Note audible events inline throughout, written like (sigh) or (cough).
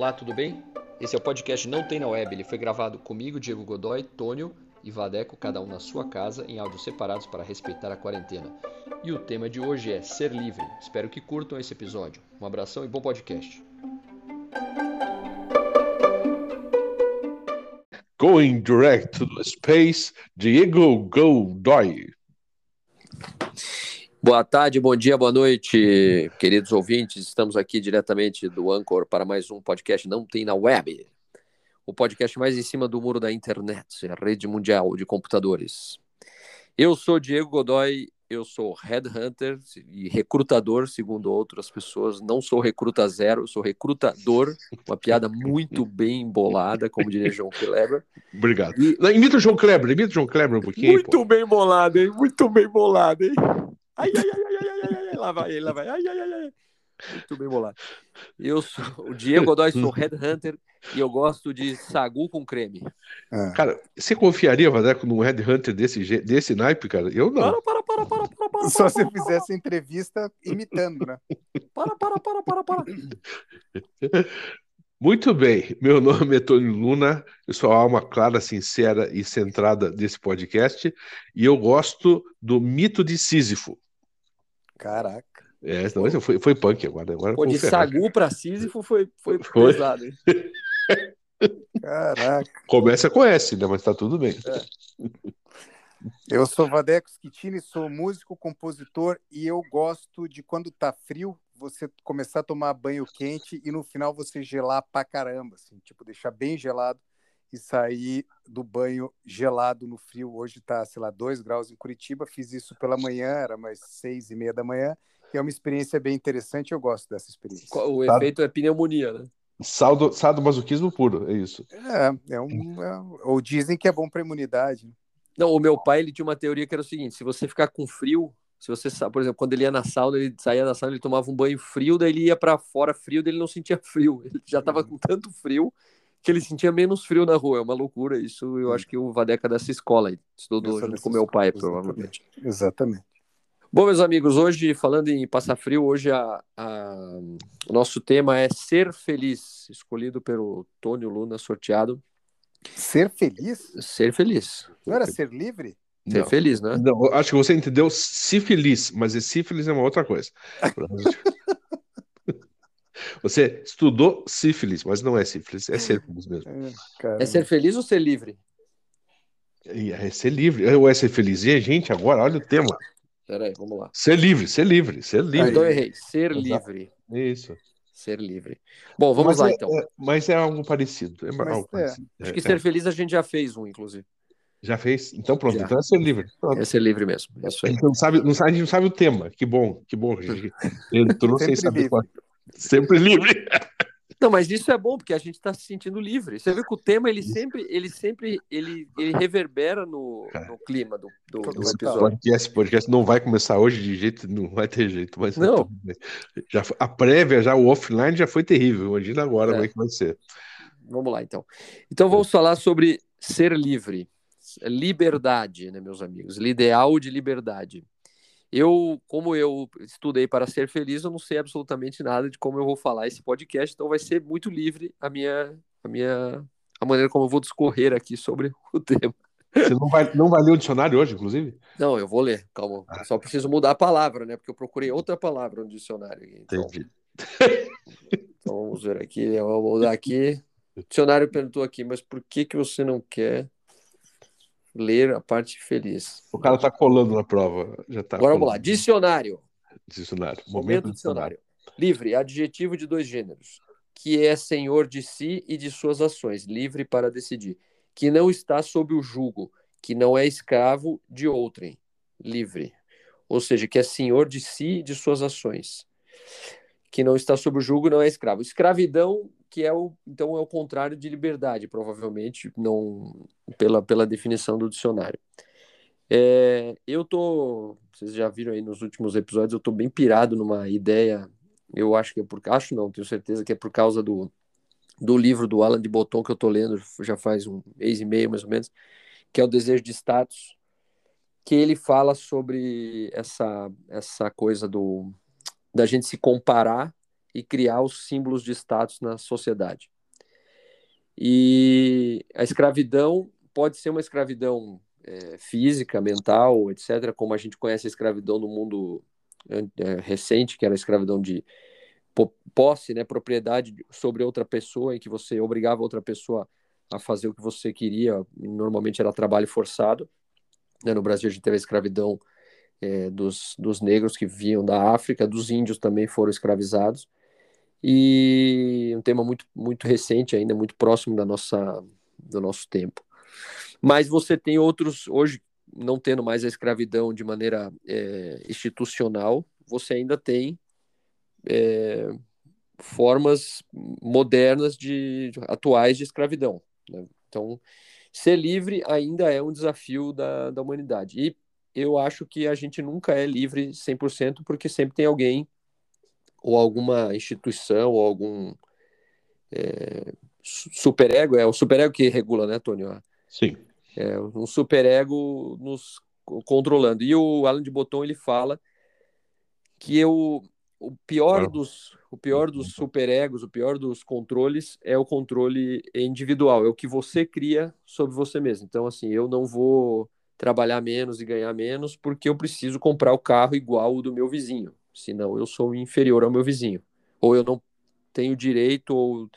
Olá, tudo bem? Esse é o podcast Não Tem na Web. Ele foi gravado comigo, Diego Godoy, Tônio e Vadeco, cada um na sua casa, em áudios separados para respeitar a quarentena. E o tema de hoje é Ser Livre. Espero que curtam esse episódio. Um abração e bom podcast. Going direct to the space, Diego Godoy. Boa tarde, bom dia, boa noite, queridos ouvintes. Estamos aqui diretamente do Anchor para mais um podcast Não Tem na Web. O podcast mais em cima do muro da internet, a rede mundial de computadores. Eu sou Diego Godoy, eu sou headhunter e recrutador, segundo outras pessoas. Não sou recruta zero, sou recrutador. Uma piada muito bem embolada, como diria João Kleber. Obrigado. E... Imita o João Kleber, imita o João Kleber um pouquinho. Muito pô. bem bolado, hein? Muito bem bolado, hein? Ai, ai, ai, ai, ai, ai, ai, lá vai ele, lá vai. Ai, ai, ai, ai. Muito bem bolado. Eu sou o Diego Godoy, sou Headhunter e eu gosto de sagu com creme. Ah. Cara, você confiaria, Vadeco, num Headhunter desse, desse naipe, cara? Eu não. Para, para, para, para, para, para Só se fizesse entrevista imitando, né? Para, para, para, para, para. (laughs) Muito bem, meu nome é Tony Luna, eu sou a alma clara, sincera e centrada desse podcast e eu gosto do mito de Sísifo. Caraca. É, não, foi, foi punk agora. agora Pô, de Sagu para Sísifo foi, foi, (laughs) foi. pesado, hein? Caraca. Começa com S, né? Mas tá tudo bem. É. (laughs) Eu sou Vadeco Schittini, sou músico, compositor e eu gosto de quando tá frio você começar a tomar banho quente e no final você gelar pra caramba, assim, tipo, deixar bem gelado e sair do banho gelado no frio. Hoje tá, sei lá, 2 graus em Curitiba, fiz isso pela manhã, era mais seis e meia da manhã, e é uma experiência bem interessante, eu gosto dessa experiência. O efeito é pneumonia, né? Saldo, masoquismo puro, é isso. É, é um, é, ou dizem que é bom para imunidade. Né? Não, o meu pai ele tinha uma teoria que era o seguinte: se você ficar com frio, se você sabe, por exemplo, quando ele ia na sauna, ele saía da sauna, ele tomava um banho frio, daí ele ia para fora frio, daí ele não sentia (laughs) frio. Ele já estava com tanto frio que ele sentia menos frio na rua. É uma loucura isso. Eu acho que o Vadeca dessa escola estudou junto com meu pai, exatamente. provavelmente. Exatamente. Bom, meus amigos, hoje, falando em passar frio, hoje a, a, o nosso tema é ser feliz, escolhido pelo Tônio Luna, sorteado. Ser feliz? Ser feliz. Não era ser livre? Ser não, feliz, né? Não, acho que você entendeu sífilis, mas sífilis é uma outra coisa. (laughs) você estudou sífilis, mas não é sífilis, é ser feliz mesmo. É, é ser feliz ou ser livre? É ser livre, ou é ser feliz. E a gente, agora, olha o tema. Peraí, vamos lá. Ser livre, ser livre, ser livre. Ah, então eu errei. Ser livre. Isso. Ser livre. Bom, vamos mas lá é, então. É, mas é algo parecido. É algo é. parecido. Acho que ser feliz a gente já fez um, inclusive. Já fez? Então pronto, Já. então é ser livre. Pronto. É ser livre mesmo. É isso aí. A gente não sabe, não sabe, a gente não sabe o tema. Que bom, que bom. (laughs) Gente entrou sem saber qual. Sempre livre. Não, mas isso é bom porque a gente está se sentindo livre. Você viu que o tema ele sempre, ele sempre, ele, ele reverbera no, no clima do, do, do episódio. Podcast, podcast não vai começar hoje de jeito, não vai ter jeito, mas não. Já a prévia, já o offline já foi terrível. Imagina agora é. como é que vai ser. Vamos lá, então. Então vamos falar sobre ser livre liberdade, né, meus amigos? Ideal de liberdade. Eu, como eu estudei para ser feliz, eu não sei absolutamente nada de como eu vou falar esse podcast, então vai ser muito livre a minha, a minha, a maneira como eu vou discorrer aqui sobre o (laughs) tema. Você não vai, não vai ler o dicionário hoje, inclusive? Não, eu vou ler, calma. Ah. Só preciso mudar a palavra, né? Porque eu procurei outra palavra no dicionário. Então, Entendi. (laughs) então vamos ver aqui, eu vou mudar aqui. O dicionário perguntou aqui, mas por que que você não quer ler a parte feliz. O cara está colando na prova. Já tá Agora vamos lá. Dicionário. Dicionário. Momento, Momento dicionário. dicionário. Livre, adjetivo de dois gêneros. Que é senhor de si e de suas ações, livre para decidir. Que não está sob o jugo, que não é escravo de outrem, livre. Ou seja, que é senhor de si e de suas ações. Que não está sob o jugo, não é escravo. Escravidão que é o então é o contrário de liberdade, provavelmente não pela, pela definição do dicionário. É, eu tô, vocês já viram aí nos últimos episódios, eu tô bem pirado numa ideia. Eu acho que é por acho não, tenho certeza que é por causa do, do livro do Alan de Botton que eu tô lendo já faz um mês e meio mais ou menos, que é o Desejo de Status, que ele fala sobre essa essa coisa do da gente se comparar e criar os símbolos de status na sociedade. E a escravidão pode ser uma escravidão é, física, mental, etc., como a gente conhece a escravidão no mundo é, recente, que era a escravidão de posse, né, propriedade sobre outra pessoa, em que você obrigava outra pessoa a fazer o que você queria, normalmente era trabalho forçado. Né? No Brasil a gente teve a escravidão é, dos, dos negros que vinham da África, dos índios também foram escravizados. E um tema muito, muito recente ainda, muito próximo da nossa, do nosso tempo. Mas você tem outros, hoje, não tendo mais a escravidão de maneira é, institucional, você ainda tem é, formas modernas de atuais de escravidão. Né? Então, ser livre ainda é um desafio da, da humanidade. E eu acho que a gente nunca é livre 100%, porque sempre tem alguém ou alguma instituição ou algum é, superego, é o superego que regula, né, Tônio? Sim. É, um superego nos controlando. E o Alan de Botton, ele fala que eu, o pior dos o pior dos superegos, o pior dos controles é o controle individual, é o que você cria sobre você mesmo. Então, assim, eu não vou trabalhar menos e ganhar menos porque eu preciso comprar o carro igual o do meu vizinho, senão eu sou inferior ao meu vizinho. Ou eu não tenho direito, ou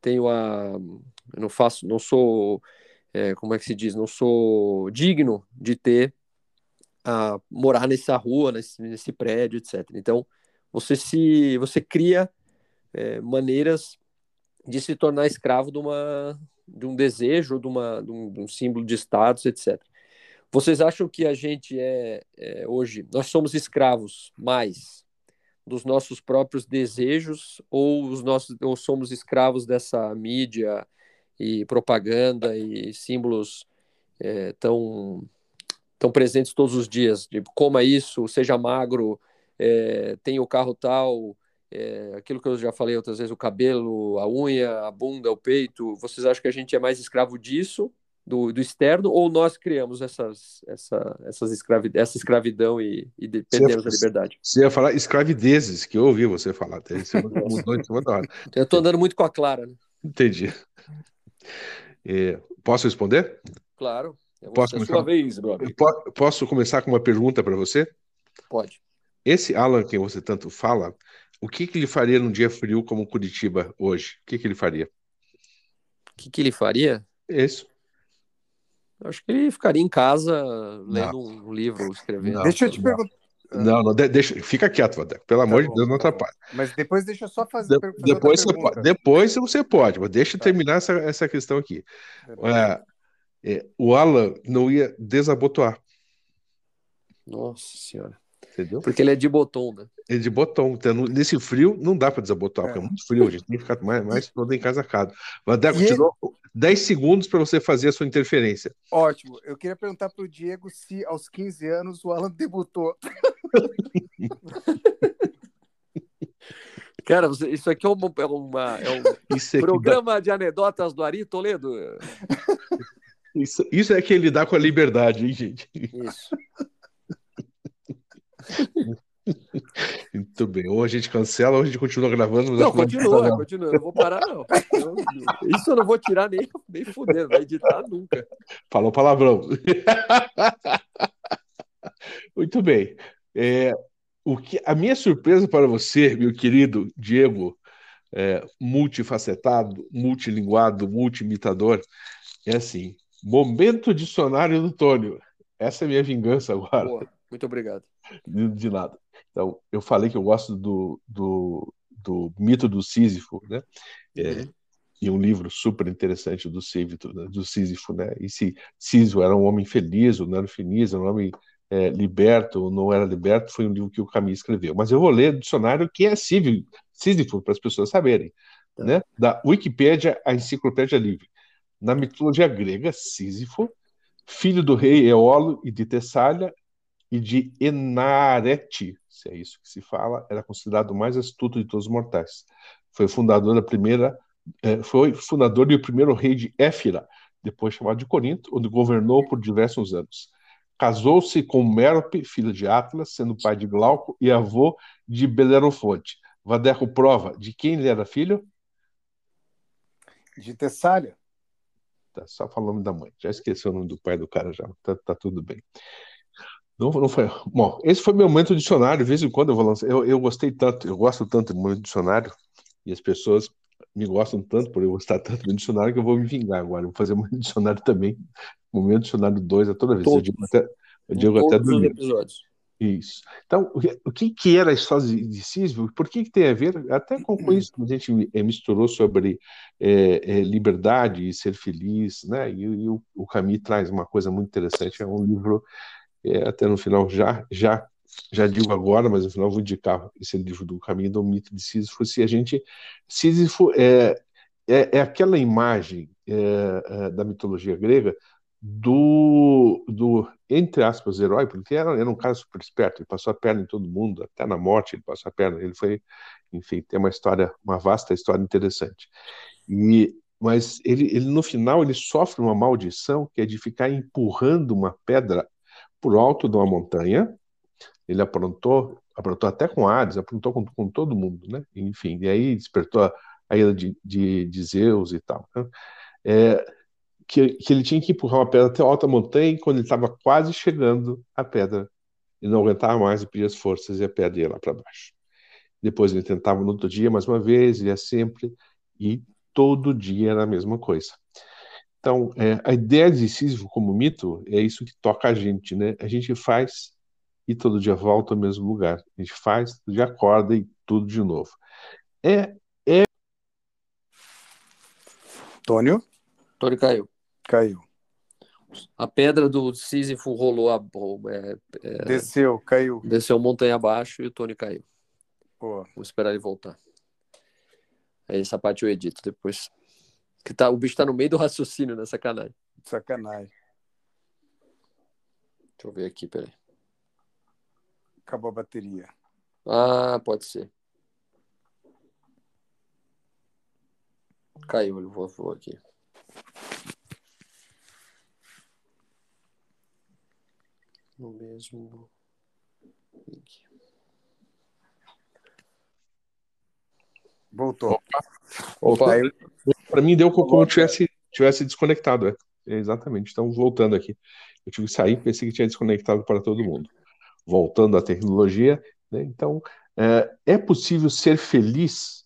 tenho a. Eu não faço, não sou. É, como é que se diz? Não sou digno de ter. a morar nessa rua, nesse, nesse prédio, etc. Então, você se você cria é, maneiras de se tornar escravo de uma de um desejo, de, uma, de um, de um símbolo de status, etc. Vocês acham que a gente é, é, hoje nós somos escravos mais dos nossos próprios desejos ou os nossos ou somos escravos dessa mídia e propaganda e símbolos é, tão tão presentes todos os dias? De coma isso, seja magro, é, tem o carro tal, é, aquilo que eu já falei outras vezes, o cabelo, a unha, a bunda, o peito, vocês acham que a gente é mais escravo disso, do, do externo, ou nós criamos essas, essa, essas escravi essa escravidão e, e perdemos a liberdade? Você ia falar escravidezes, que eu ouvi você falar, você (laughs) mudou em cima da hora. Eu estou andando muito com a Clara, né? Entendi. É, posso responder? Claro. É posso começar? sua vez, brother. Posso começar com uma pergunta para você? Pode. Esse Alan que você tanto fala, o que, que ele faria num dia frio como Curitiba hoje? O que, que ele faria? O que, que ele faria? Isso. Acho que ele ficaria em casa lendo não. um livro, escrevendo. Não, deixa eu te perguntar. Não, não, deixa, fica quieto, Vadeco. Pelo tá amor bom, de Deus, não atrapalha. Mas depois deixa eu só fazer. De, fazer depois, você pode, depois você pode, mas deixa eu tá. terminar essa, essa questão aqui. É, é, o Alan não ia desabotoar. Nossa Senhora. Entendeu? Porque ele é de botão, né? É de botão. Então, nesse frio, não dá para desabotar, é. porque é muito frio, a gente tem que ficar mais, mais (laughs) todo encasacado. Vadeco, te dou 10 segundos para você fazer a sua interferência. Ótimo. Eu queria perguntar para o Diego se aos 15 anos o Alan debutou. (laughs) Cara, isso aqui é, uma, é, uma, é um é programa dá... de anedotas do Ari Toledo. Isso, isso é que lidar com a liberdade, hein, gente? Isso. (laughs) (laughs) Muito bem. Ou a gente cancela ou a gente continua gravando. Não, continua, continua. Eu não vou parar, não. Eu, isso eu não vou tirar nem, nem fudendo, vai editar nunca. Falou palavrão. Muito bem. É, o que, a minha surpresa para você, meu querido Diego, é, multifacetado, multilinguado, multiimitador, é assim: momento dicionário do Tônio. Essa é a minha vingança agora. Boa. Muito obrigado. De, de, nada. Então, eu falei que eu gosto do, do, do mito do Sísifo, né? É, uhum. E um livro super interessante do Sísifo, né? do Sísifo, né? E se Sísifo era um homem feliz ou não era feliz, era um homem é, liberto ou não era liberto, foi um livro que o Camus escreveu. Mas eu vou ler o dicionário que é Sísifo, para as pessoas saberem. Tá. Né? Da Wikipédia à Enciclopédia Livre. Na mitologia grega, Sísifo, filho do rei Eolo e de Tessália, e de Enarete, se é isso que se fala, era considerado o mais astuto de todos os mortais. Foi fundador da primeira, eh, foi fundador do primeiro rei de Éfira, depois chamado de Corinto, onde governou por diversos anos. Casou-se com Mérope, filho de Atlas, sendo pai de Glauco e avô de Belerofonte. Vadeco prova de quem ele era filho? De Tessália. Tá só falando da mãe. Já esqueceu o nome do pai do cara já. Tá, tá tudo bem. Não, não foi. Bom, esse foi meu momento dicionário. De vez em quando eu vou lançar. Eu, eu gostei tanto, eu gosto tanto do momento dicionário e as pessoas me gostam tanto por eu gostar tanto do dicionário que eu vou me vingar agora. Eu vou fazer um dicionário também. Momento dicionário 2 a toda vez. Todos. Eu digo até, eu digo até do episódios. Isso. Então, o que, que era a história de Sísifo? Por que, que tem a ver? Até com, com isso, a gente eh, misturou sobre é, é, liberdade e ser feliz, né? E, e o, o Camus traz uma coisa muito interessante. É um livro, é, até no final, já, já, já digo agora, mas no final vou indicar esse livro do Camus do mito de Sísifo. Se a gente. Sísifo é, é, é aquela imagem da mitologia grega do, do, entre aspas, herói, porque era, era um cara super esperto, ele passou a perna em todo mundo, até na morte ele passou a perna, ele foi, enfim, tem uma história, uma vasta história interessante. E, mas ele, ele, no final, ele sofre uma maldição, que é de ficar empurrando uma pedra por alto de uma montanha, ele aprontou, aprontou até com Hades, aprontou com, com todo mundo, né? Enfim, e aí despertou a, a ira de, de, de Zeus e tal. Né? É, que, que ele tinha que empurrar uma pedra até a alta montanha e quando ele estava quase chegando à pedra, ele não aguentava mais e pedia as forças e a pedra ia lá para baixo. Depois ele tentava no outro dia mais uma vez, ia sempre, e todo dia era a mesma coisa. Então, é, a ideia de Sísifo como mito é isso que toca a gente, né? A gente faz e todo dia volta ao mesmo lugar. A gente faz, todo dia acorda e tudo de novo. É, é... Tônio? Tônio caiu. Caiu. A pedra do Sísifo rolou a. É, é, desceu, caiu. Desceu montanha abaixo e o Tony caiu. Boa. Vou esperar ele voltar. Essa parte eu edito depois. Que tá, o bicho tá no meio do raciocínio, né? Sacanagem. Sacanagem. Deixa eu ver aqui, peraí. Acabou a bateria. Ah, pode ser. Caiu, ele vou aqui. no mesmo link. Voltou. Opa. Para mim deu como se tivesse, tivesse desconectado. É. Exatamente. Então, voltando aqui. Eu tive que sair, pensei que tinha desconectado para todo mundo. Voltando à tecnologia, né? então, é, é, possível ser feliz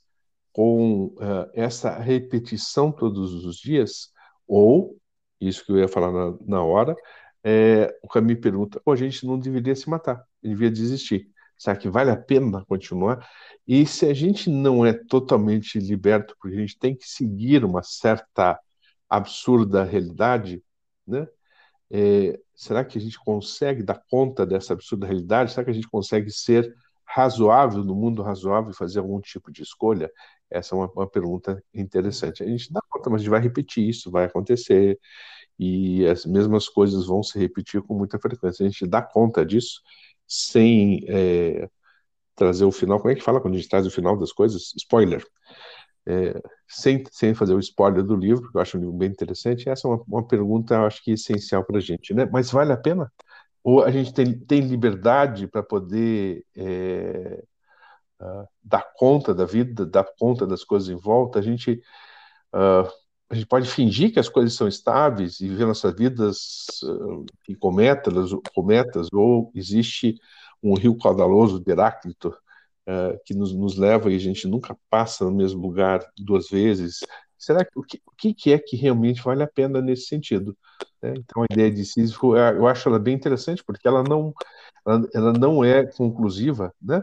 com é, essa repetição todos os dias? Ou, isso que eu ia falar na, na hora, é, o Camus pergunta: a gente não deveria se matar, devia desistir. Será que vale a pena continuar? E se a gente não é totalmente liberto, porque a gente tem que seguir uma certa absurda realidade, né? É, será que a gente consegue dar conta dessa absurda realidade? Será que a gente consegue ser razoável no mundo razoável e fazer algum tipo de escolha? Essa é uma, uma pergunta interessante. A gente dá conta, mas a gente vai repetir isso, vai acontecer e as mesmas coisas vão se repetir com muita frequência. A gente dá conta disso sem é, trazer o final. Como é que fala quando a gente traz o final das coisas? Spoiler. É, sem, sem fazer o spoiler do livro, que eu acho um livro bem interessante. Essa é uma, uma pergunta, acho que essencial para a gente. Né? Mas vale a pena? Ou a gente tem, tem liberdade para poder é, uh, dar conta da vida, dar conta das coisas em volta? A gente. Uh, a gente pode fingir que as coisas são estáveis e viver nossas vidas uh, em cometas, cometas, ou existe um rio caudaloso de Heráclito uh, que nos, nos, leva e a gente nunca passa no mesmo lugar duas vezes. Será que o que, o que é que realmente vale a pena nesse sentido? Né? Então a ideia de Sísifo, eu acho ela bem interessante porque ela não, ela, ela não é conclusiva, né?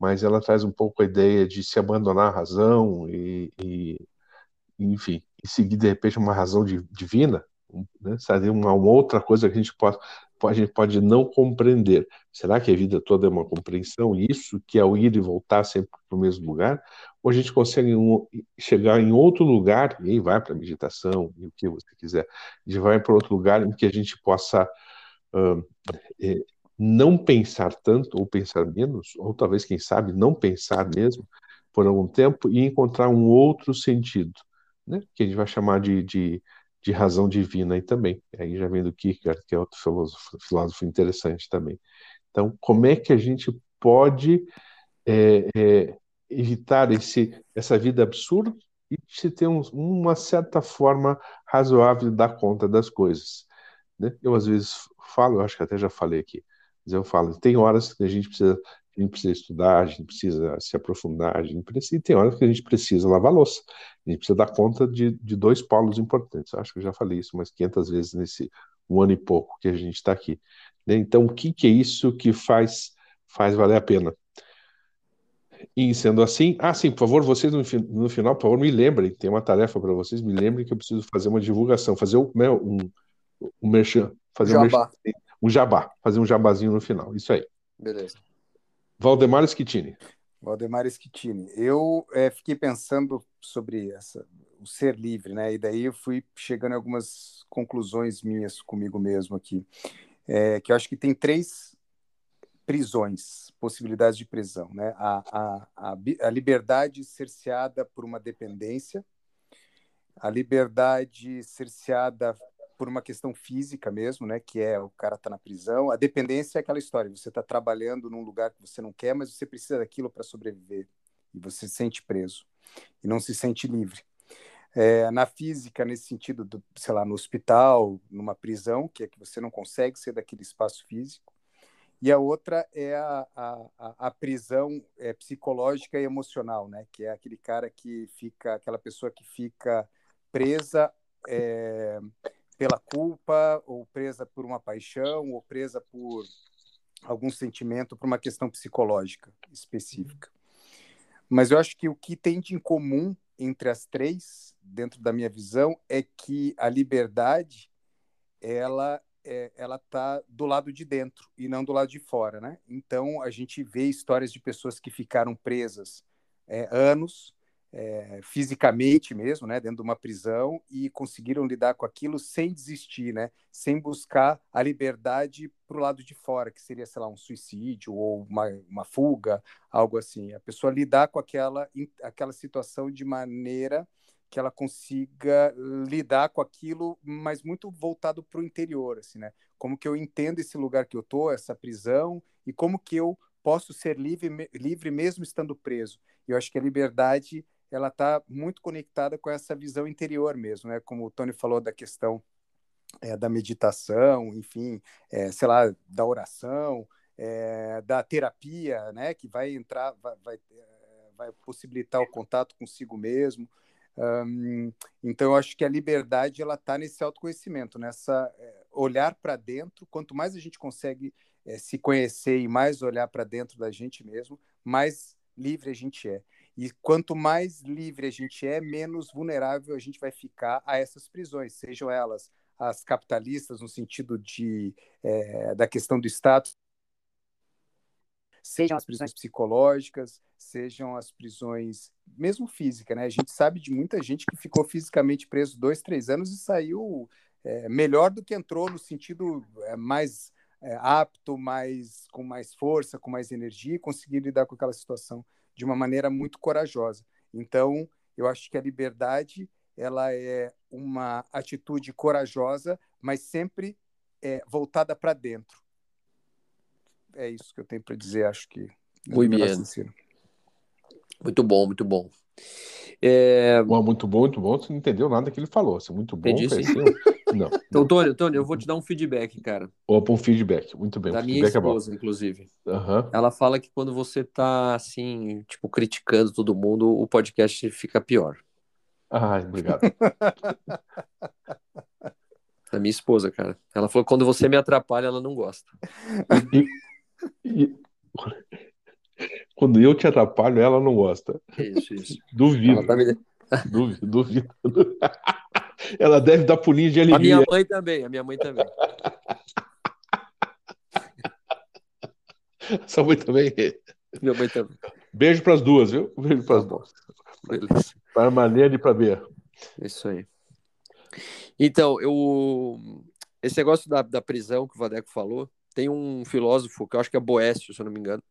mas ela traz um pouco a ideia de se abandonar a razão e, e enfim, e seguir de repente uma razão divina, né? Seria uma, uma, outra coisa que a gente pode, a gente pode não compreender. Será que a vida toda é uma compreensão? Isso que é o ir e voltar sempre para o mesmo lugar? Ou a gente consegue um, chegar em outro lugar, e aí vai para a meditação, e o que você quiser, gente vai para outro lugar em que a gente possa uh, é, não pensar tanto, ou pensar menos, ou talvez, quem sabe, não pensar mesmo por algum tempo e encontrar um outro sentido né, que a gente vai chamar de, de, de razão divina aí também. Aí já vem do Kierkegaard, que é outro filósofo, filósofo interessante também. Então, como é que a gente pode é, é, evitar esse, essa vida absurda e se ter um, uma certa forma razoável de dar conta das coisas. Né? Eu às vezes falo, eu acho que até já falei aqui, mas eu falo, tem horas que a gente precisa, a gente precisa estudar, a gente precisa se aprofundar, a gente precisa, e tem horas que a gente precisa lavar louça, a gente precisa dar conta de, de dois polos importantes. Eu acho que eu já falei isso umas 500 vezes nesse um ano e pouco que a gente está aqui. Né? Então, o que, que é isso que faz, faz valer a pena? E sendo assim, ah, sim, por favor, vocês no, no final, por favor, me lembrem, tem uma tarefa para vocês, me lembrem que eu preciso fazer uma divulgação, fazer um, né, um, um merchan, fazer jabá. Um, merchan, um jabá, fazer um jabazinho no final, isso aí. Beleza. Valdemar Schittini. Valdemar Schittini. Eu é, fiquei pensando sobre essa, o ser livre, né? E daí eu fui chegando a algumas conclusões minhas comigo mesmo aqui. É, que eu acho que tem três prisões, possibilidades de prisão, né? A, a, a, a liberdade cerceada por uma dependência, a liberdade cerceada por uma questão física mesmo, né? Que é o cara tá na prisão. A dependência é aquela história: você está trabalhando num lugar que você não quer, mas você precisa daquilo para sobreviver e você se sente preso e não se sente livre. É, na física, nesse sentido, do, sei lá, no hospital, numa prisão, que é que você não consegue ser daquele espaço físico e a outra é a, a, a prisão é, psicológica e emocional, né? Que é aquele cara que fica, aquela pessoa que fica presa é, pela culpa, ou presa por uma paixão, ou presa por algum sentimento, por uma questão psicológica específica. Mas eu acho que o que tem de incomum entre as três, dentro da minha visão, é que a liberdade ela é, ela está do lado de dentro e não do lado de fora, né? Então a gente vê histórias de pessoas que ficaram presas é, anos, é, fisicamente mesmo, né, dentro de uma prisão e conseguiram lidar com aquilo sem desistir, né, sem buscar a liberdade para o lado de fora, que seria, sei lá, um suicídio ou uma, uma fuga, algo assim. A pessoa lidar com aquela, aquela situação de maneira que ela consiga lidar com aquilo, mas muito voltado para o interior, assim, né? Como que eu entendo esse lugar que eu tô, essa prisão, e como que eu posso ser livre, livre mesmo estando preso. Eu acho que a liberdade ela está muito conectada com essa visão interior mesmo, né? Como o Tony falou da questão é, da meditação, enfim, é, sei lá, da oração, é, da terapia, né? Que vai entrar, vai, vai, é, vai possibilitar o contato consigo mesmo. Então, eu acho que a liberdade ela está nesse autoconhecimento, nessa é, olhar para dentro. Quanto mais a gente consegue é, se conhecer e mais olhar para dentro da gente mesmo, mais livre a gente é. E quanto mais livre a gente é, menos vulnerável a gente vai ficar a essas prisões, sejam elas as capitalistas no sentido de é, da questão do status sejam as prisões psicológicas, sejam as prisões mesmo física, né? A gente sabe de muita gente que ficou fisicamente preso dois, três anos e saiu é, melhor do que entrou no sentido é, mais apto, mais com mais força, com mais energia e conseguir lidar com aquela situação de uma maneira muito corajosa. Então, eu acho que a liberdade ela é uma atitude corajosa, mas sempre é, voltada para dentro é isso que eu tenho para dizer, acho que. Muito bem. Muito bom, muito bom. É... Bom, muito bom, muito bom. Você não entendeu nada que ele falou. Assim, muito bom. Entendi, sim. (laughs) Não. Então, Tony, Tony, eu vou te dar um feedback, cara. Opa, um feedback. Muito bem. Da minha é esposa, é inclusive. Uhum. Ela fala que quando você tá, assim, tipo, criticando todo mundo, o podcast fica pior. Ai, obrigado. (laughs) da minha esposa, cara. Ela falou que quando você me atrapalha, ela não gosta. E, e... Quando eu te atrapalho, ela não gosta. Isso, isso. Duvido. Tá me... duvido, duvido. (laughs) Ela deve dar pulinho de alegria. A minha mãe também, a minha mãe também. (laughs) Sua mãe também? Minha mãe também. Beijo para as duas, viu? Beijo para as tá duas. Beleza. Para maneira de para ver. Isso aí. Então, eu esse negócio da, da prisão que o Vadeco falou, tem um filósofo que eu acho que é Boécio, se eu não me engano,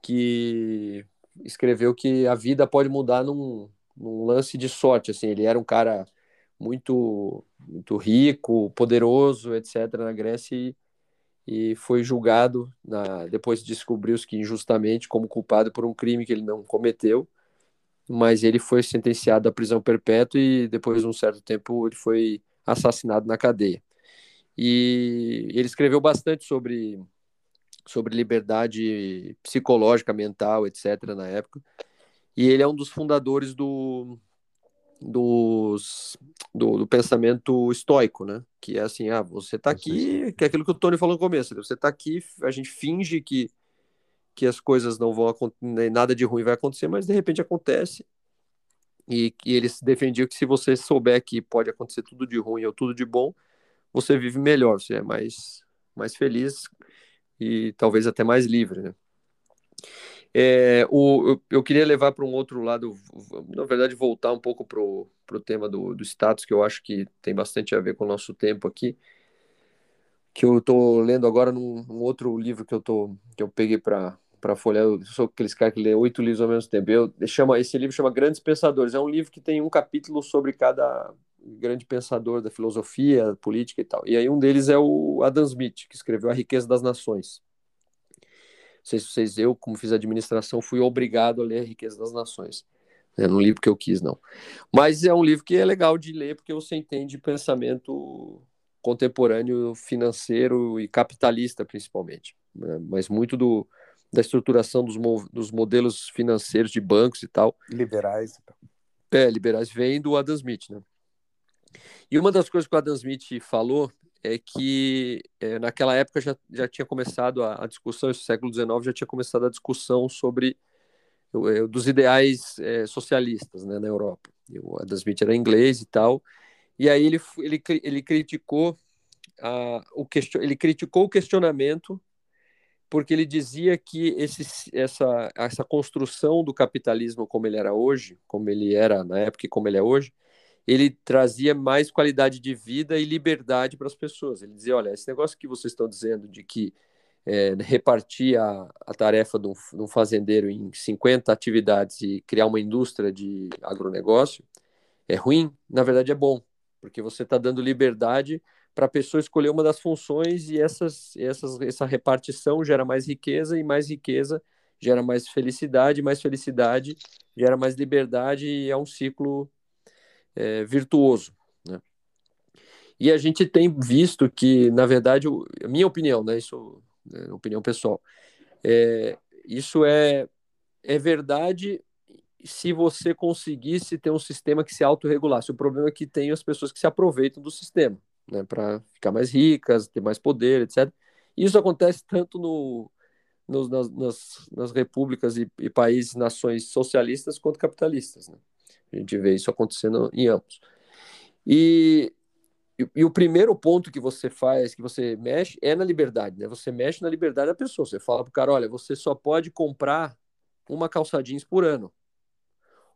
que escreveu que a vida pode mudar num, num lance de sorte. Assim, ele era um cara muito, muito rico, poderoso, etc. na Grécia e, e foi julgado, na, depois descobriu-se que injustamente como culpado por um crime que ele não cometeu, mas ele foi sentenciado à prisão perpétua e depois de um certo tempo ele foi assassinado na cadeia. E ele escreveu bastante sobre sobre liberdade psicológica, mental, etc. na época. E ele é um dos fundadores do, dos, do, do, pensamento estoico, né? Que é assim, ah, você está aqui, que é aquilo que o Tony falou no começo, você está aqui, a gente finge que, que as coisas não vão acontecer, nada de ruim vai acontecer, mas de repente acontece. E, e eles defendiam que se você souber que pode acontecer tudo de ruim ou tudo de bom, você vive melhor, você é mais, mais feliz e talvez até mais livre, né? É, o, eu, eu, queria levar para um outro lado, na verdade, voltar um pouco para o tema do, do status, que eu acho que tem bastante a ver com o nosso tempo aqui, que eu estou lendo agora num, outro livro que eu, tô, que eu peguei para folhear. Eu sou aqueles caras que lê oito livros ao mesmo tempo. Eu, chama, esse livro chama Grandes Pensadores. É um livro que tem um capítulo sobre cada grande pensador da filosofia, política e tal. E aí um deles é o Adam Smith, que escreveu A Riqueza das Nações. Não sei se vocês, eu, como fiz administração, fui obrigado a ler A Riqueza das Nações. É um livro que eu quis, não. Mas é um livro que é legal de ler porque você entende pensamento contemporâneo, financeiro e capitalista, principalmente. Né? Mas muito do, da estruturação dos, dos modelos financeiros de bancos e tal. Liberais. É, liberais vem do Adam Smith, né? E uma das coisas que o Adam Smith falou é que é, naquela época já, já tinha começado a, a discussão, esse século XIX já tinha começado a discussão sobre é, dos ideais é, socialistas né, na Europa. O Adam Smith era inglês e tal, e aí ele, ele, ele criticou a, o question, ele criticou o questionamento porque ele dizia que esse, essa, essa construção do capitalismo como ele era hoje, como ele era na época e como ele é hoje, ele trazia mais qualidade de vida e liberdade para as pessoas. Ele dizia: olha, esse negócio que vocês estão dizendo de que é, repartir a, a tarefa de um, de um, fazendeiro em 50 atividades e criar uma indústria de agronegócio é ruim, na verdade é bom, porque você está dando liberdade para a pessoa escolher uma das funções e essas, essas, essa repartição gera mais riqueza e mais riqueza gera mais felicidade, mais felicidade gera mais liberdade e é um ciclo é, virtuoso. Né? E a gente tem visto que, na verdade, a minha opinião, né, isso é opinião pessoal, é, isso é, é verdade se você conseguisse ter um sistema que se autorregulasse. O problema é que tem as pessoas que se aproveitam do sistema, né, para ficar mais ricas, ter mais poder, etc. Isso acontece tanto no, nas, nas, nas, repúblicas e, e, países, nações socialistas quanto capitalistas. Né? A gente vê isso acontecendo em ambos. E, e, e, o primeiro ponto que você faz, que você mexe, é na liberdade, né? Você mexe na liberdade da pessoa. Você fala para o cara, olha, você só pode comprar uma calça jeans por ano.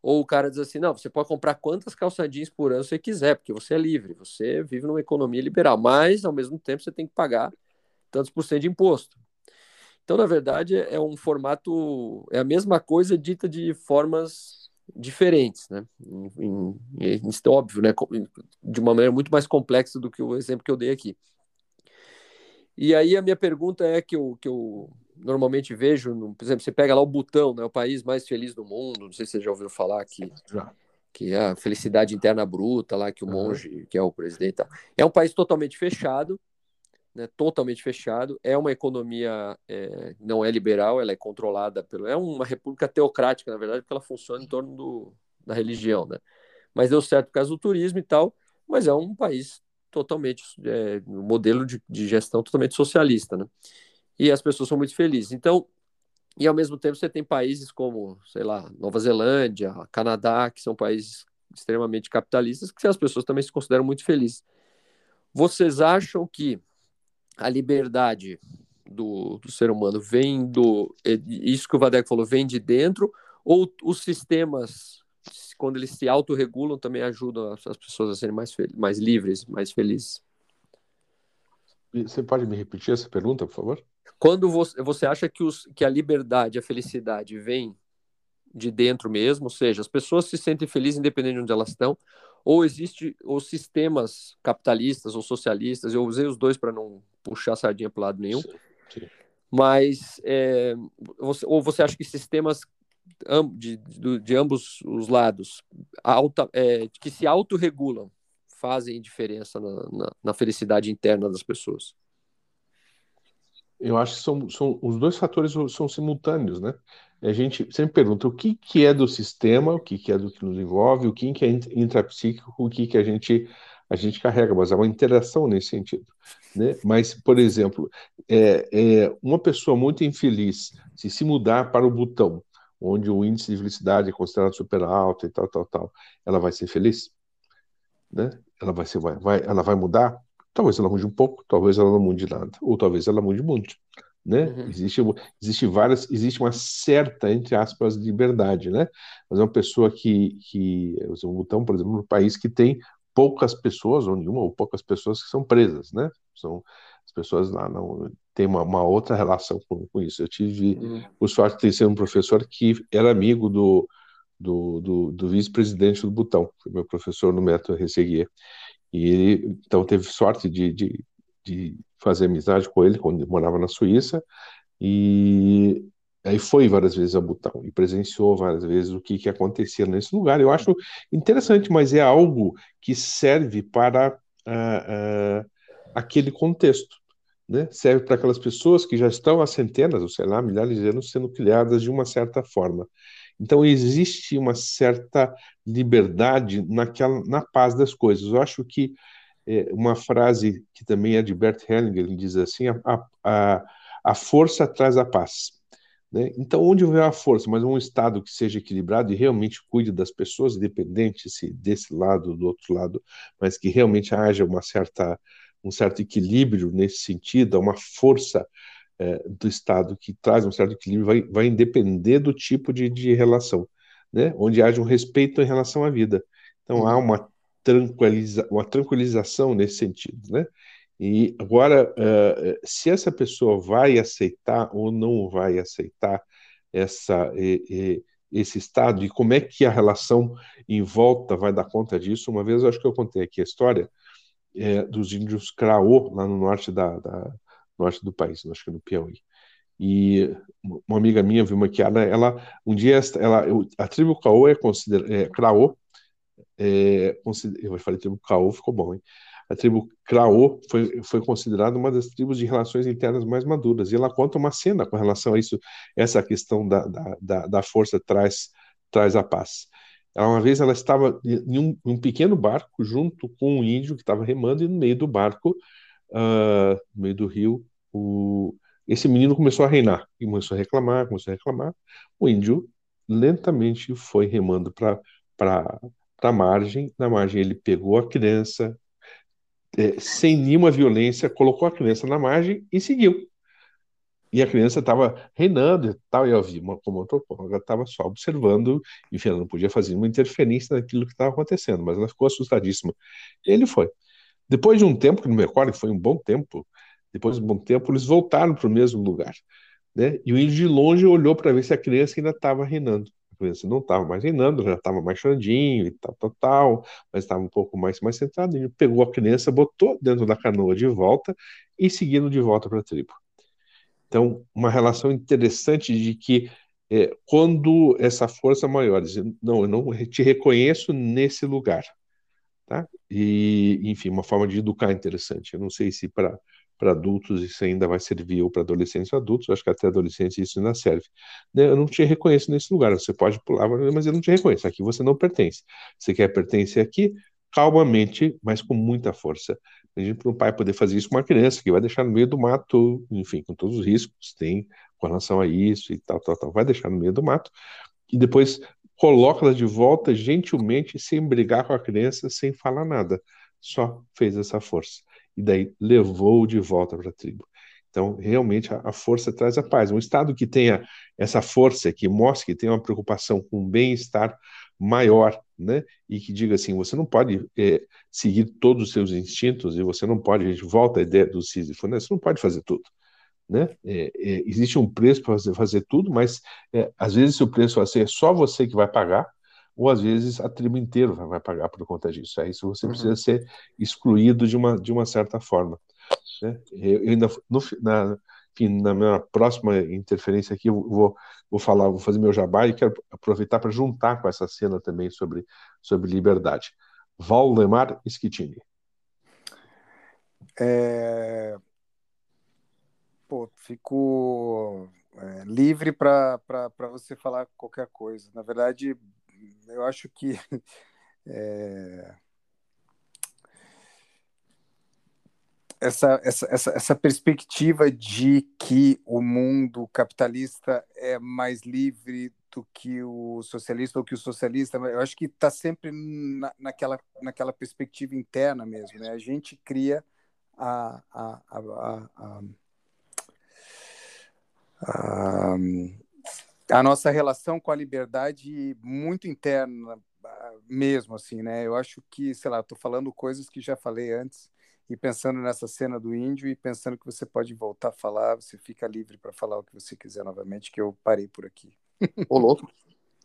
Ou o cara diz assim, não, você pode comprar quantas calça jeans por ano você quiser, porque você é livre, você vive numa economia liberal, mas ao mesmo tempo você tem que pagar tantos por cento de imposto. Então, na verdade, é um formato, é a mesma coisa dita de formas diferentes, né? Em, em, em, óbvio, né? De uma maneira muito mais complexa do que o exemplo que eu dei aqui. E aí a minha pergunta é que eu, que eu normalmente vejo, no, por exemplo, você pega lá o Butão, né? O país mais feliz do mundo. Não sei se você já ouviu falar aqui. Já. Que é a felicidade interna bruta lá que o monge, que é o presidente, é um país totalmente fechado, né, totalmente fechado. É uma economia, é, não é liberal, ela é controlada pelo. É uma república teocrática, na verdade, porque ela funciona em torno do, da religião. Né? Mas deu certo por causa do turismo e tal, mas é um país totalmente, é, um modelo de, de gestão totalmente socialista. Né? E as pessoas são muito felizes. Então, e ao mesmo tempo você tem países como, sei lá, Nova Zelândia, Canadá, que são países extremamente capitalistas, que as pessoas também se consideram muito felizes. Vocês acham que a liberdade do, do ser humano vem do. Isso que o Vadeco falou, vem de dentro, ou os sistemas, quando eles se autorregulam, também ajudam as pessoas a serem mais, mais livres, mais felizes? Você pode me repetir essa pergunta, por favor? Quando você, você acha que, os, que a liberdade, a felicidade vem de dentro mesmo, ou seja, as pessoas se sentem felizes independente de onde elas estão, ou existe os sistemas capitalistas ou socialistas, eu usei os dois para não puxar a sardinha para lado nenhum, sim, sim. mas é, você, ou você acha que sistemas de, de, de ambos os lados alta, é, que se autorregulam fazem diferença na, na, na felicidade interna das pessoas? Eu acho que são, são os dois fatores são simultâneos, né? A gente sempre pergunta o que, que é do sistema, o que, que é do que nos envolve, o que, que é intrapsíquico, o que, que a gente a gente carrega, mas há uma interação nesse sentido. Né? Mas, por exemplo, é, é, uma pessoa muito infeliz, se se mudar para o botão, onde o índice de felicidade é considerado super alto e tal, tal, tal, ela vai ser feliz? Né? Ela vai, ser, vai, vai, ela vai mudar? Talvez ela mude um pouco, talvez ela não mude nada, ou talvez ela mude muito. Né? Uhum. Existe, existe várias, existe uma certa, entre aspas, liberdade, né? Mas é uma pessoa que, que um botão, por exemplo, no país que tem poucas pessoas, ou nenhuma, ou poucas pessoas que são presas, né? São, as pessoas lá não têm uma, uma outra relação com, com, isso. Eu tive uhum. o sorte de sido um professor que era amigo do, do, do, do vice-presidente do Butão, foi meu professor no método Resseguier. E ele, então, teve sorte de, de, de fazer amizade com ele quando ele morava na Suíça. E aí foi várias vezes a Butão e presenciou várias vezes o que, que acontecia nesse lugar. Eu acho interessante, mas é algo que serve para uh, uh, aquele contexto. Né? Serve para aquelas pessoas que já estão há centenas, ou sei lá, milhares de anos sendo criadas de uma certa forma. Então existe uma certa liberdade naquela, na paz das coisas. Eu acho que é, uma frase que também é de Bert Hellinger, ele diz assim: a, a, a força traz a paz. Né? Então, onde houver a força, mas um Estado que seja equilibrado e realmente cuide das pessoas, independente se desse lado do outro lado, mas que realmente haja uma certa, um certo equilíbrio nesse sentido, uma força é, do Estado que traz um certo equilíbrio, vai, vai depender do tipo de, de relação, né? onde haja um respeito em relação à vida. Então, há uma, tranquiliza, uma tranquilização nesse sentido. Né? E agora, uh, se essa pessoa vai aceitar ou não vai aceitar essa, e, e, esse estado e como é que a relação em volta vai dar conta disso, uma vez eu acho que eu contei aqui a história é, dos índios Craô, lá no norte da, da norte do país, acho que no Piauí. E uma amiga minha viu uma que ela, um dia ela, a tribo Caô é considerada é, Craô, é, eu falei tribo Caô, ficou bom, hein? A tribo Craô foi, foi considerada uma das tribos de relações internas mais maduras. E ela conta uma cena com relação a isso, essa questão da, da, da, da força traz, traz a paz. Ela, uma vez ela estava em um, um, pequeno barco junto com um índio que estava remando, e no meio do barco uh, no meio do rio, o, esse menino começou a reinar, e começou a reclamar, começou a reclamar. O índio lentamente foi remando para a margem, na margem ele pegou a criança, é, sem nenhuma violência, colocou a criança na margem e seguiu. E a criança estava reinando e tal, e eu vi, como antropóloga, estava só observando, enfim, ela não podia fazer uma interferência naquilo que estava acontecendo, mas ela ficou assustadíssima. E ele foi. Depois de um tempo, que não me recordo, foi um bom tempo, depois de um bom tempo, eles voltaram para o mesmo lugar. Né? E o índio de longe olhou para ver se a criança ainda estava reinando. Criança não estava mais reinando, já estava mais choradinho e tal, tal, tal, mas estava um pouco mais, mais centrado. Ele pegou a criança, botou dentro da canoa de volta e seguindo de volta para a tribo. Então, uma relação interessante de que é, quando essa força maior diz, não, eu não te reconheço nesse lugar, Tá? E, enfim, uma forma de educar interessante. Eu não sei se para para adultos isso ainda vai servir ou para adolescentes ou adultos, acho que até adolescentes isso ainda serve. Né, eu não te reconheço nesse lugar, você pode pular, mas eu não te reconheço, aqui você não pertence. Você quer pertencer aqui, calmamente, mas com muita força. A gente não pai poder fazer isso com uma criança que vai deixar no meio do mato, enfim, com todos os riscos que tem com relação a isso e tal, tal, tal, vai deixar no meio do mato, e depois coloca-la de volta gentilmente, sem brigar com a criança, sem falar nada. Só fez essa força. E daí levou de volta para a tribo. Então, realmente, a, a, força traz a paz. Um Estado que tenha essa força, que mostre que tem uma preocupação com o bem-estar maior, né? E que diga assim, você não pode é, seguir todos os seus instintos e você não pode, a gente volta à ideia do Sísifo, né? Você não pode fazer tudo né? É, é, existe um preço para fazer, fazer tudo, mas é, às vezes o preço vai ser só você que vai pagar, ou às vezes a tribo inteira vai pagar por conta disso. É isso você uhum. precisa ser excluído de uma, de uma certa forma. Né? Eu, eu ainda, no, na, enfim, na minha próxima interferência aqui, eu vou, vou falar, vou fazer meu jabá e quero aproveitar para juntar com essa cena também sobre, sobre liberdade. Valdemar Schettini. É... Pô, fico é, livre para você falar qualquer coisa. Na verdade, eu acho que (laughs) é, essa, essa, essa, essa perspectiva de que o mundo capitalista é mais livre do que o socialista ou que o socialista, eu acho que está sempre na, naquela, naquela perspectiva interna mesmo. Né? A gente cria a, a, a, a, a, a nossa relação com a liberdade muito interna mesmo assim, né? Eu acho que, sei lá, estou falando coisas que já falei antes e pensando nessa cena do índio e pensando que você pode voltar a falar, você fica livre para falar o que você quiser novamente, que eu parei por aqui. Ô, louco.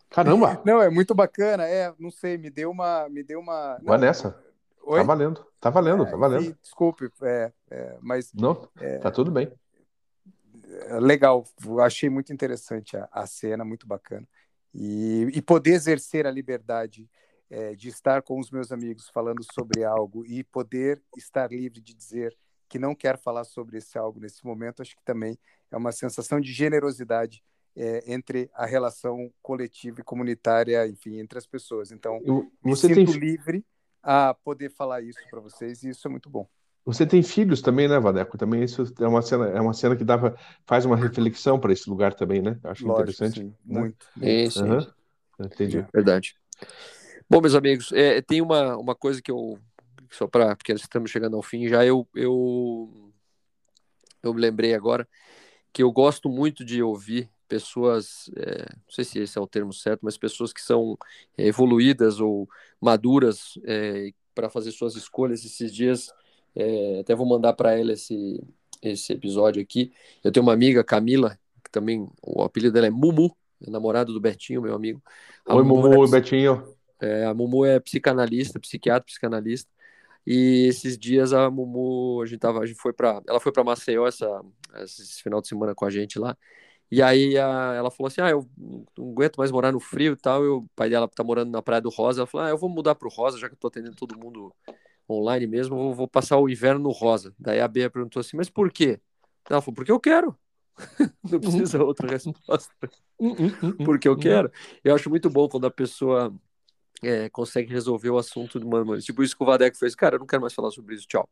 Caramba! (laughs) Não, é muito bacana, é, não sei, me deu uma. Me deu uma Vai nessa. Oi? Tá valendo, tá valendo, é, tá valendo. Sim, desculpe, é, é, mas. Não, é, tá tudo bem. É, legal, achei muito interessante a, a cena, muito bacana. E, e poder exercer a liberdade é, de estar com os meus amigos falando sobre algo e poder estar livre de dizer que não quer falar sobre esse algo nesse momento, acho que também é uma sensação de generosidade é, entre a relação coletiva e comunitária, enfim, entre as pessoas. Então, Eu, me sinto tem... livre a poder falar isso para vocês e isso é muito bom. Você tem filhos também, né, Vadeco? Também isso é uma cena, é uma cena que dava, faz uma reflexão para esse lugar também, né? Acho Lógico, interessante. Sim, né? muito. Isso, uhum. Entendi. Verdade. Bom, meus amigos, é, tem uma, uma coisa que eu. Só para. Porque estamos chegando ao fim já, eu, eu. Eu me lembrei agora que eu gosto muito de ouvir pessoas, é, não sei se esse é o termo certo, mas pessoas que são é, evoluídas ou maduras é, para fazer suas escolhas. Esses dias, é, até vou mandar para ela esse, esse episódio aqui. Eu tenho uma amiga, Camila, que também o apelido dela é Mumu, é namorado do Bertinho, meu amigo. A Oi, Mumu, Mumu Betinho. É, a Mumu é psicanalista, psiquiatra, psicanalista. E esses dias a Mumu, a gente tava, a gente foi para, ela foi para Maceió essa, esse final de semana com a gente lá. E aí a, ela falou assim: "Ah, eu não aguento mais morar no frio e tal". E o pai dela tá morando na Praia do Rosa. Ela falou: "Ah, eu vou mudar pro Rosa, já que eu tô atendendo todo mundo online mesmo, eu vou passar o inverno no Rosa". Daí a Bea perguntou assim: "Mas por quê?". Ela falou: "Porque eu quero". (laughs) não precisa outra resposta. Porque eu quero. Eu acho muito bom quando a pessoa é, consegue resolver o assunto de uma maneira. Tipo isso que o Vadec fez, cara, eu não quero mais falar sobre isso, tchau.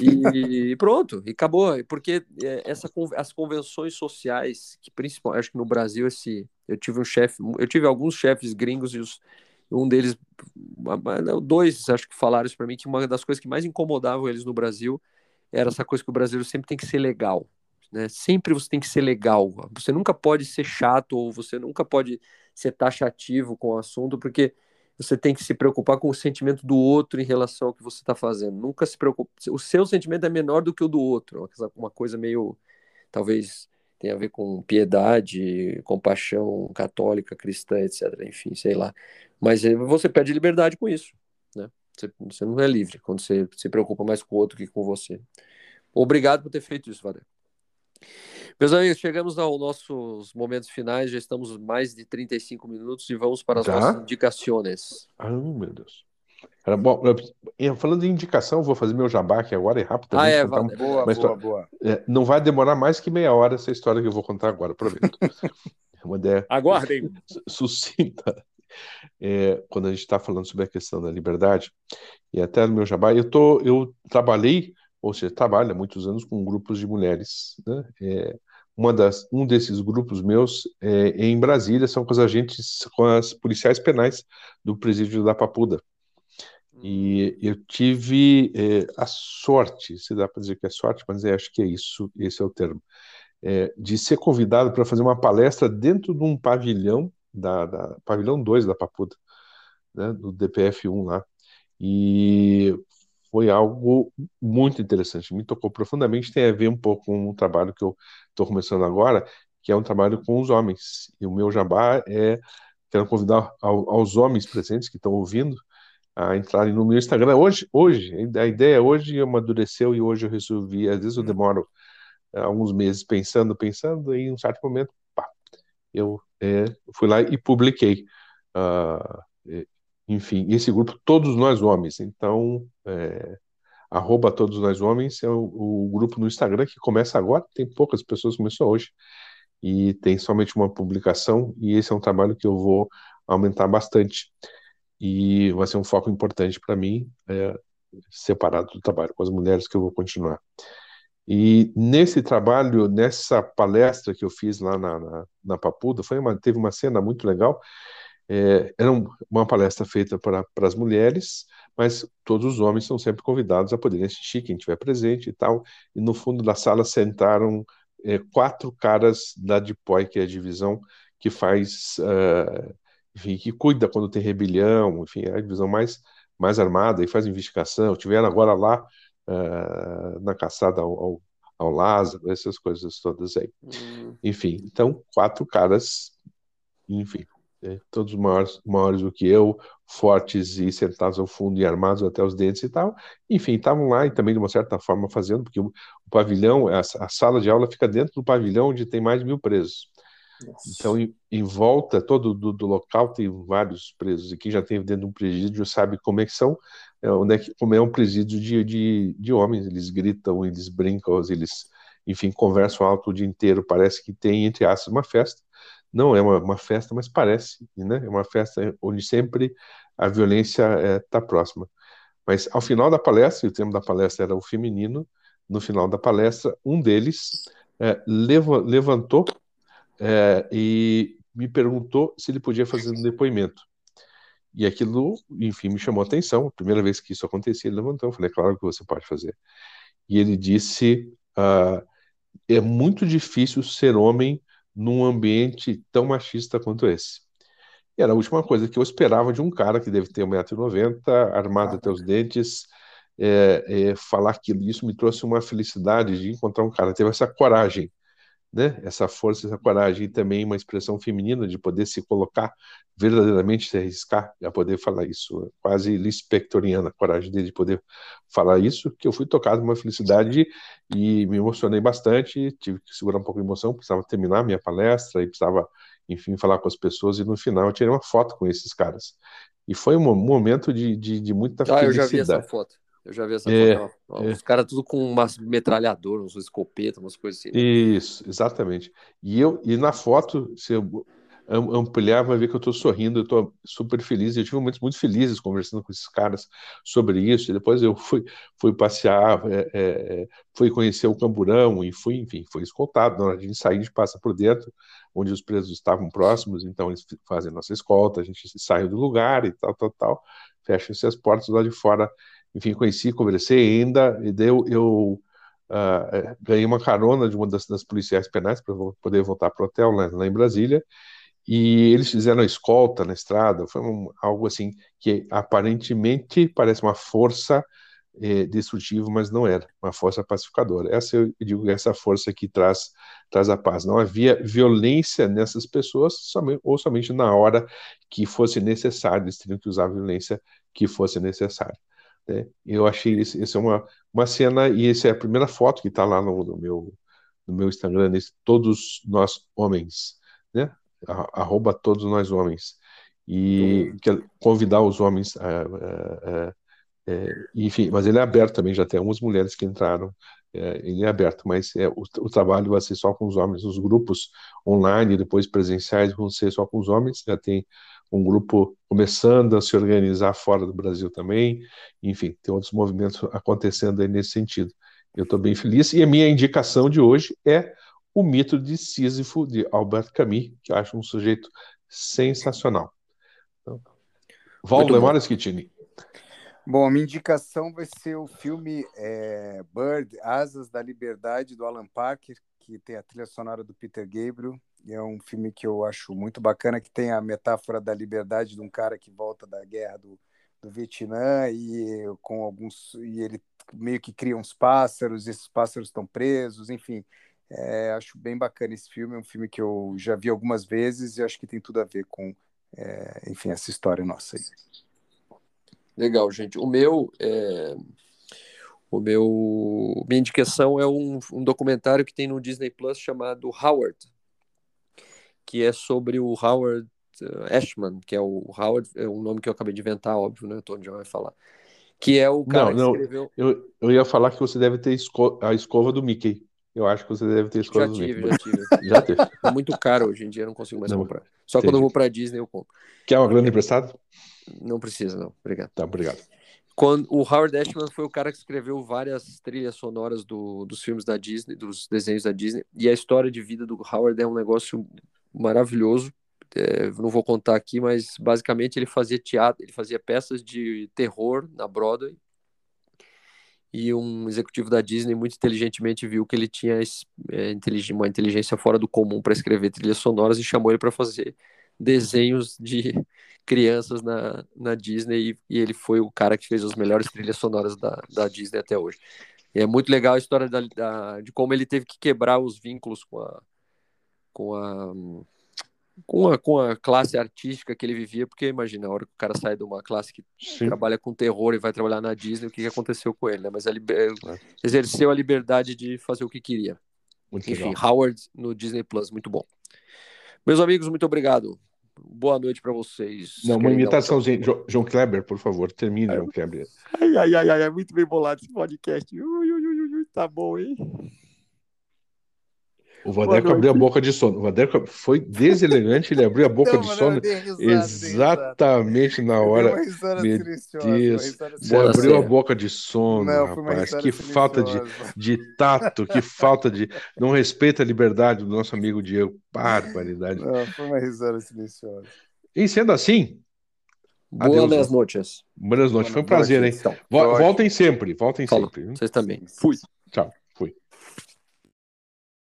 E, e pronto, e acabou. Porque é, essa, as convenções sociais, que principalmente, acho que no Brasil, esse, eu tive um chefe, eu tive alguns chefes gringos e os, um deles, dois, acho que falaram isso para mim, que uma das coisas que mais incomodavam eles no Brasil era essa coisa que o brasileiro sempre tem que ser legal. Né? Sempre você tem que ser legal. Você nunca pode ser chato ou você nunca pode ser taxativo com o assunto, porque você tem que se preocupar com o sentimento do outro em relação ao que você está fazendo. Nunca se preocupe. O seu sentimento é menor do que o do outro. Uma coisa meio, talvez tenha a ver com piedade, compaixão católica, cristã, etc. Enfim, sei lá. Mas eh, você perde liberdade com isso. Né? Você, você não é livre quando você se preocupa mais com o outro que com você. Obrigado por ter feito isso, Valério. Meus amigos, chegamos aos nossos momentos finais, já estamos mais de 35 minutos e vamos para as já? nossas indicações. Ah, meu Deus. Bom, falando em indicação, vou fazer meu jabá aqui agora, é rápido. Ah, é, boa, boa, história, boa. É, não vai demorar mais que meia hora essa história que eu vou contar agora, prometo. (laughs) Uma ideia Aguardem. sucinta. É, quando a gente está falando sobre a questão da liberdade, e até no meu jabá, eu, tô, eu trabalhei ou seja, trabalha muitos anos com grupos de mulheres. Né? É, uma das, um desses grupos meus é, em Brasília são com os agentes, com as policiais penais do presídio da Papuda. E eu tive é, a sorte, se dá para dizer que é sorte, mas acho que é isso, esse é o termo, é, de ser convidado para fazer uma palestra dentro de um pavilhão, da, da pavilhão 2 da Papuda, né, do DPF 1 lá. E foi algo muito interessante, me tocou profundamente, tem a ver um pouco com o trabalho que eu estou começando agora, que é um trabalho com os homens. E o meu jabá é quero convidar ao, aos homens presentes que estão ouvindo a entrarem no meu Instagram. Hoje, hoje, a ideia hoje amadureceu e hoje eu resolvi. Às vezes eu demoro uh, alguns meses pensando, pensando, e em um certo momento, pá, eu é, fui lá e publiquei. Uh, enfim, esse grupo, todos nós homens. Então, é, arroba todos nós homens é o, o, grupo no Instagram que começa agora, tem poucas pessoas, começou hoje, e tem somente uma publicação, e esse é um trabalho que eu vou aumentar bastante e vai ser um foco importante para mim, é, separado do trabalho com as mulheres que eu vou continuar. E nesse trabalho, nessa palestra que eu fiz lá na, na, na Papuda, foi uma, teve uma cena muito legal. É, era uma palestra feita para as mulheres, mas todos os homens são sempre convidados a poderem assistir, quem estiver presente e tal. E no fundo da sala sentaram é, quatro caras da DIPOI, que é a divisão que faz uh, enfim, que cuida quando tem rebelião, enfim, é a divisão mais, mais armada e faz investigação. Tiveram agora lá uh, na caçada ao, ao, ao, Lázaro, essas coisas todas aí. Hum. Enfim, então, quatro caras, enfim, é, todos maiores, maiores do que eu, fortes e sentados ao fundo e armados até os dentes e tal. Enfim, estavam lá e também, de uma certa forma, fazendo, porque o, o pavilhão, a, a, sala de aula fica dentro do pavilhão onde tem mais de mil presos. Então, em, em, volta todo do, do, local tem vários presos. E quem já teve dentro de um presídio sabe como é que são, é, onde é que, como é um presídio de, de, de homens. Eles gritam, eles brincam, eles, enfim, conversam alto o dia inteiro. Parece que tem, entre aspas, uma festa. Não é uma, uma festa, mas parece, né? É uma festa onde sempre a violência está é, próxima. Mas ao final da palestra, e o tema da palestra era o feminino, no final da palestra, um deles é, levantou é, e me perguntou se ele podia fazer um depoimento. E aquilo, enfim, me chamou a atenção. A primeira vez que isso acontecia, ele levantou. Eu falei, claro que você pode fazer. E ele disse: ah, é muito difícil ser homem num ambiente tão machista quanto esse. E era a última coisa que eu esperava de um cara que deve ter 1,90m, armado ah, até os dentes, é, é, falar aquilo. Isso me trouxe uma felicidade de encontrar um cara que teve essa coragem né? Essa força, essa coragem e também uma expressão feminina de poder se colocar verdadeiramente se arriscar a poder falar isso, quase lispectoriana a coragem dele de poder falar isso, que eu fui tocado uma felicidade e me emocionei bastante, tive que segurar um pouco de emoção, precisava terminar a minha palestra e precisava, enfim, falar com as pessoas e no final eu tirei uma foto com esses caras. E foi um momento de, de, de muita ah, felicidade. eu já vi essa foto. Eu já vi essa é, foto. É. Os caras tudo com umas metralhadoras, uns escopetas, umas coisas assim. Né? Isso, exatamente. E eu e na foto, se eu ampliar, vai ver que eu estou sorrindo, eu estou super feliz. Eu tive momentos muito felizes conversando com esses caras sobre isso. E depois eu fui, fui passear, é, é, é fui conhecer o Camburão e fui, enfim, foi escoltado. Na hora de sair, a gente passa por dentro, onde os presos estavam próximos, então eles fazem nossa escolta, a gente sai do lugar e tal, tal, tal. Fecham-se as portas lá de fora enfim, conheci, conversei ainda, e daí eu, uh, ganhei uma carona de uma das, das policiais penais para poder voltar para o hotel lá, lá, em Brasília, e eles fizeram a escolta na estrada, foi um, algo assim que aparentemente parece uma força eh, destrutiva, mas não era, uma força pacificadora. Essa eu digo, essa força que traz, traz a paz. Não havia violência nessas pessoas, somente, ou somente na hora que fosse necessário, eles teriam que usar a violência que fosse necessária. Né? Eu achei isso, isso é uma, uma cena, e essa é a primeira foto que está lá no, no, meu, no meu Instagram, nesse, todos nós homens, né? arroba todos nós homens. E uhum. convidar os homens a, a, a é, enfim, mas ele é aberto também, já tem algumas mulheres que entraram, é, ele é aberto, mas é, o, o, trabalho vai ser só com os homens, os grupos online, depois presenciais vão ser só com os homens, já tem um grupo começando a se organizar fora do Brasil também, enfim, tem outros movimentos acontecendo aí nesse sentido. Eu estou bem feliz, e a minha indicação de hoje é o mito de Sísifo, de Albert Camus, que eu acho um sujeito sensacional. Então, Valdemar Schettini. Bom, a minha indicação vai ser o filme é, Bird, Asas da Liberdade, do Alan Parker, que tem a trilha sonora do Peter Gabriel. É um filme que eu acho muito bacana, que tem a metáfora da liberdade de um cara que volta da guerra do, do Vietnã e com alguns e ele meio que cria uns pássaros, esses pássaros estão presos, enfim. É, acho bem bacana esse filme, é um filme que eu já vi algumas vezes e acho que tem tudo a ver com é, enfim, essa história nossa aí. Legal, gente. O meu, é... o meu, minha indicação é um, um documentário que tem no Disney Plus chamado Howard, que é sobre o Howard uh, Ashman, que é o Howard, é um nome que eu acabei de inventar, óbvio, né? O Tony já vai falar. Que é o cara não, não, que escreveu. Eu, eu ia falar que você deve ter esco... a escova do Mickey. Eu acho que você deve ter a escova Já do tive, Mickey. já tive. (laughs) Já teve. É muito caro hoje em dia, eu não consigo mais Não, comprar. Só entendi. quando eu vou pra Disney eu compro. Quer uma grana emprestada? Não precisa, não. Obrigado. Tá, obrigado. Quando, o Howard Ashman foi o cara que escreveu várias trilhas sonoras do, dos filmes da Disney, dos desenhos da Disney, e a história de vida do Howard é um negócio maravilhoso. É, não vou contar aqui, mas basicamente ele fazia teatro, ele fazia peças de terror na Broadway. E um executivo da Disney muito inteligentemente viu que ele tinha é, uma inteligência fora do comum para escrever trilhas sonoras e chamou ele para fazer desenhos de (laughs) crianças na, na Disney e, e ele foi o cara que fez as melhores trilhas sonoras da, da Disney até hoje. E é muito legal a história da, da- de como ele teve que quebrar os vínculos com a, com a, com a, com a classe artística que ele vivia, porque imagina, a hora que o cara sai de uma classe que Sim. trabalha com terror e vai trabalhar na Disney, o que, que aconteceu com ele, né? Mas a liber- É. exerceu a liberdade de fazer o que queria. Muito Enfim, legal. Howard no Disney Plus, muito bom. Meus amigos, muito obrigado. Boa noite para vocês. Não, uma dar um imitaçãozinha. Jo- João Kleber, por favor, termine, João Kleber. Ai, ai, ai, ai, é muito bem bolado esse podcast. Ui, ui, ui, ui, tá bom, hein? O Vadeco abriu a boca de sono. O Vadeco foi deselegante, ele abriu a boca Não, de sono risada, exatamente na hora. uma risada Meu Deus, Você abriu a boca de sono, Não, rapaz. Que falta de, de tato, que falta de. Não respeita a liberdade do nosso amigo Diego. Barbaridade. Não, foi uma risada silenciosa. E sendo assim, Boas noites. boas noites. Foi um prazer, hein? Então. Voltem sempre, voltem Falou. sempre. vocês também. Fui. Tchau.